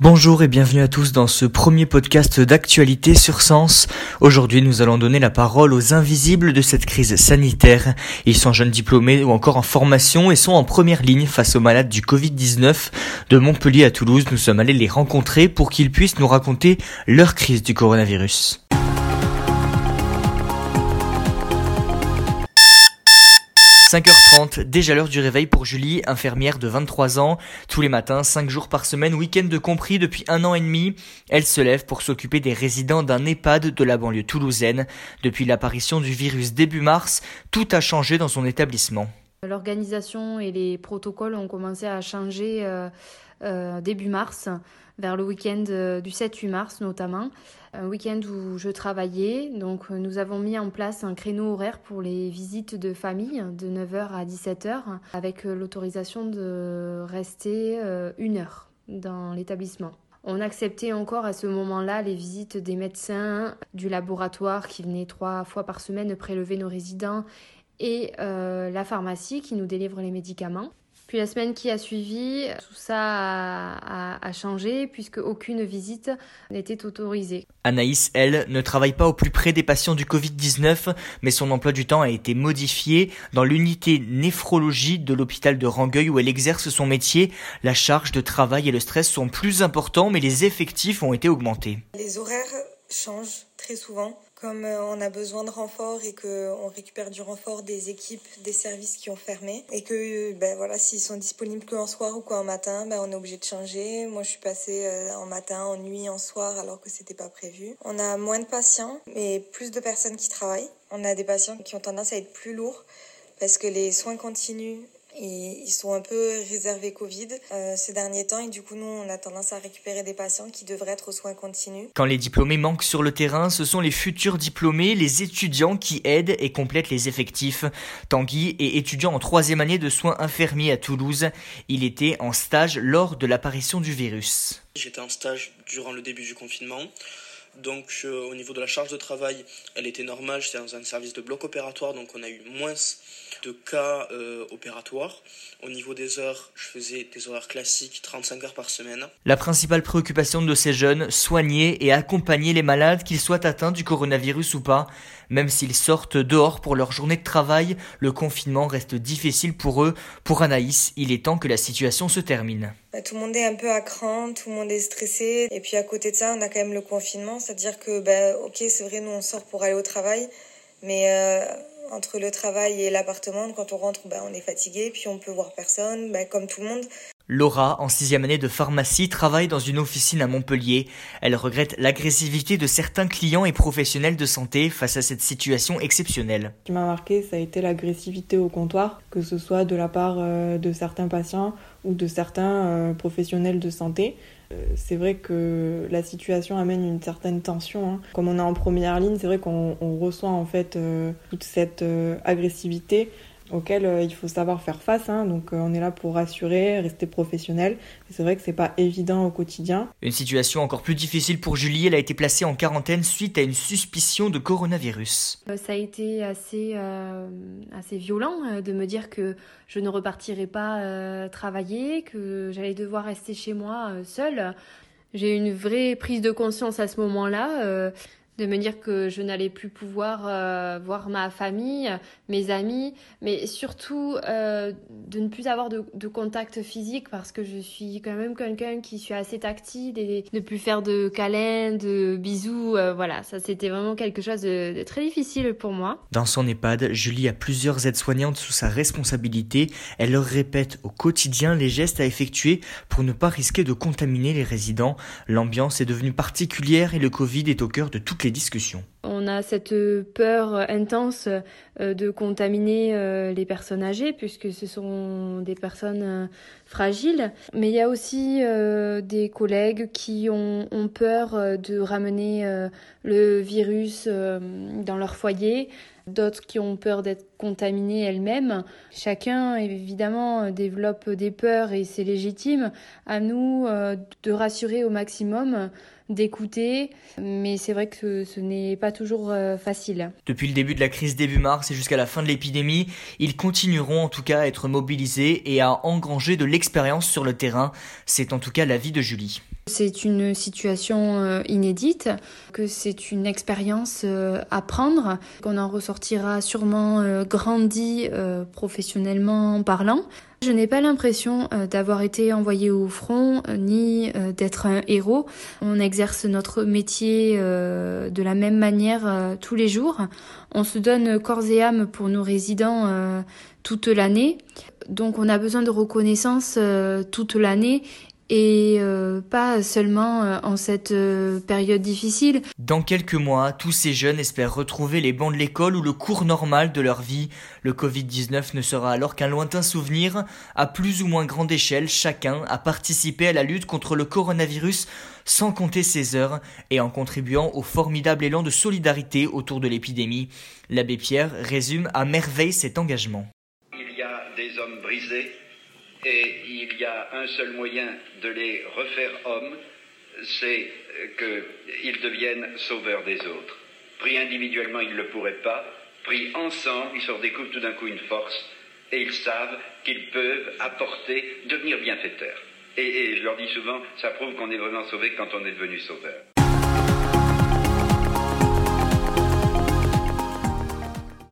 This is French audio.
Bonjour et bienvenue à tous dans ce premier podcast d'actualité sur Sens. Aujourd'hui, nous allons donner la parole aux invisibles de cette crise sanitaire. Ils sont jeunes diplômés ou encore en formation et sont en première ligne face aux malades du Covid-19. De Montpellier à Toulouse, nous sommes allés les rencontrer pour qu'ils puissent nous raconter leur crise du coronavirus. 5h30, déjà l'heure du réveil pour Julie, infirmière de 23 ans. Tous les matins, 5 jours par semaine, week-end de compris depuis un an et demi, elle se lève pour s'occuper des résidents d'un EHPAD de la banlieue toulousaine. Depuis l'apparition du virus début mars, tout a changé dans son établissement. L'organisation et les protocoles ont commencé à changer euh, euh, début mars, vers le week-end euh, du 7-8 mars notamment, un week-end où je travaillais. Donc nous avons mis en place un créneau horaire pour les visites de famille de 9h à 17h avec l'autorisation de rester une heure dans l'établissement. On acceptait encore à ce moment-là les visites des médecins du laboratoire qui venaient trois fois par semaine prélever nos résidents et euh, la pharmacie qui nous délivre les médicaments. Puis la semaine qui a suivi, tout ça a, changé puisque aucune visite n'était autorisée. Anaïs, elle, ne travaille pas au plus près des patients du Covid-19, mais son emploi du temps a été modifié. Dans l'unité néphrologie de l'hôpital de Rangueil où elle exerce son métier, la charge de travail et le stress sont plus importants, mais les effectifs ont été augmentés. Les horaires changent très souvent comme euh, on a besoin de renfort et qu'on récupère du renfort des équipes, des services qui ont fermé et que ben voilà, s'ils sont disponibles qu'en soir ou qu'en matin, ben on est obligé de changer. Moi, je suis passée euh, en matin, en nuit, en soir alors que c'était pas prévu. On a moins de patients mais plus de personnes qui travaillent. On a des patients qui ont tendance à être plus lourds parce que les soins continuent ils sont un peu réservés Covid euh, ces derniers temps et du coup nous on a tendance à récupérer des patients qui devraient être aux soins continus. Quand les diplômés manquent sur le terrain, ce sont les futurs diplômés, les étudiants qui aident et complètent les effectifs. Tanguy est étudiant en troisième année de soins infirmiers à Toulouse. Il était en stage lors de l'apparition du virus. J'étais en stage durant le début du confinement. Donc euh, au niveau de la charge de travail, elle était normale. J'étais dans un service de bloc opératoire, donc on a eu moins de cas euh, opératoires. Au niveau des heures, je faisais des horaires classiques, 35 heures par semaine. La principale préoccupation de ces jeunes, soigner et accompagner les malades, qu'ils soient atteints du coronavirus ou pas. Même s'ils sortent dehors pour leur journée de travail, le confinement reste difficile pour eux. Pour Anaïs, il est temps que la situation se termine. Bah, tout le monde est un peu à cran, tout le monde est stressé. Et puis à côté de ça, on a quand même le confinement, c'est-à-dire que, bah, ok, c'est vrai, nous on sort pour aller au travail, mais euh, entre le travail et l'appartement, quand on rentre, ben, on est fatigué, puis on peut voir personne, ben, comme tout le monde. Laura, en sixième année de pharmacie, travaille dans une officine à Montpellier. Elle regrette l'agressivité de certains clients et professionnels de santé face à cette situation exceptionnelle. Ce qui m'a marqué, ça a été l'agressivité au comptoir, que ce soit de la part euh, de certains patients ou de certains euh, professionnels de santé. Euh, c'est vrai que la situation amène une certaine tension. Hein. Comme on est en première ligne, c'est vrai qu'on reçoit en fait toute cette agressivité auquel il faut savoir faire face. Hein. Donc on est là pour rassurer, rester professionnel. C'est vrai que c'est pas évident au quotidien. Une situation encore plus difficile pour Julie. Elle a été placée en quarantaine suite à une suspicion de coronavirus. Ça a été assez, assez violent de me dire que je ne repartirai pas travailler, que j'allais devoir rester chez moi seule. J'ai eu une vraie prise de conscience à ce moment-là de me dire que je n'allais plus pouvoir euh, voir ma famille, mes amis, mais surtout euh, de ne plus avoir de, contact physique parce que je suis quand même quelqu'un qui suis assez tactile et de plus faire de câlins, de bisous, euh, voilà, ça c'était vraiment quelque chose de, très difficile pour moi. Dans son EHPAD, Julie a plusieurs aides-soignantes sous sa responsabilité. Elle leur répète au quotidien les gestes à effectuer pour ne pas risquer de contaminer les résidents. L'ambiance est devenue particulière et le Covid est au cœur de toutes les discussions. On a cette peur intense euh, de contaminer euh, les personnes âgées puisque ce sont des personnes euh, fragiles. Mais il y a aussi des collègues qui ont, peur de ramener le virus dans leur foyer d'autres qui ont peur d'être contaminées elles-mêmes. Chacun, évidemment, développe des peurs et c'est légitime. À nous de rassurer au maximum d'écouter, mais c'est vrai que ce n'est pas toujours euh, facile. Depuis le début de la crise début mars et jusqu'à la fin de l'épidémie, ils continueront en tout cas à être mobilisés et à engranger de l'expérience sur le terrain. C'est en tout cas l'avis de Julie. C'est une situation euh, inédite, que c'est une expérience euh, à prendre, qu'on en ressortira sûrement euh, grandi professionnellement parlant. Je n'ai pas l'impression d'avoir été envoyé au front ni d'être un héros. On exerce notre métier de la même manière tous les jours. On se donne corps et âme pour nos résidents toute l'année. Donc on a besoin de reconnaissance toute l'année et euh, pas seulement euh, en cette euh, période difficile. Dans quelques mois, tous ces jeunes espèrent retrouver les bancs de l'école ou le cours normal de leur vie. Le Covid-19 ne sera alors qu'un lointain souvenir. À plus ou moins grande échelle, chacun a participé à la lutte contre le coronavirus sans compter ses heures et en contribuant au formidable élan de solidarité autour de l'épidémie. L'abbé Pierre résume à merveille cet engagement. Il y a des hommes brisés et il y a un seul moyen de les refaire hommes, c'est qu'ils deviennent sauveurs des autres. Pris individuellement, ils ne le pourraient pas. Pris ensemble, ils se redécouvrent tout d'un coup une force et ils savent qu'ils peuvent apporter, devenir bienfaiteurs. Et, je leur dis souvent, ça prouve qu'on est vraiment sauvé quand on est devenu sauveur.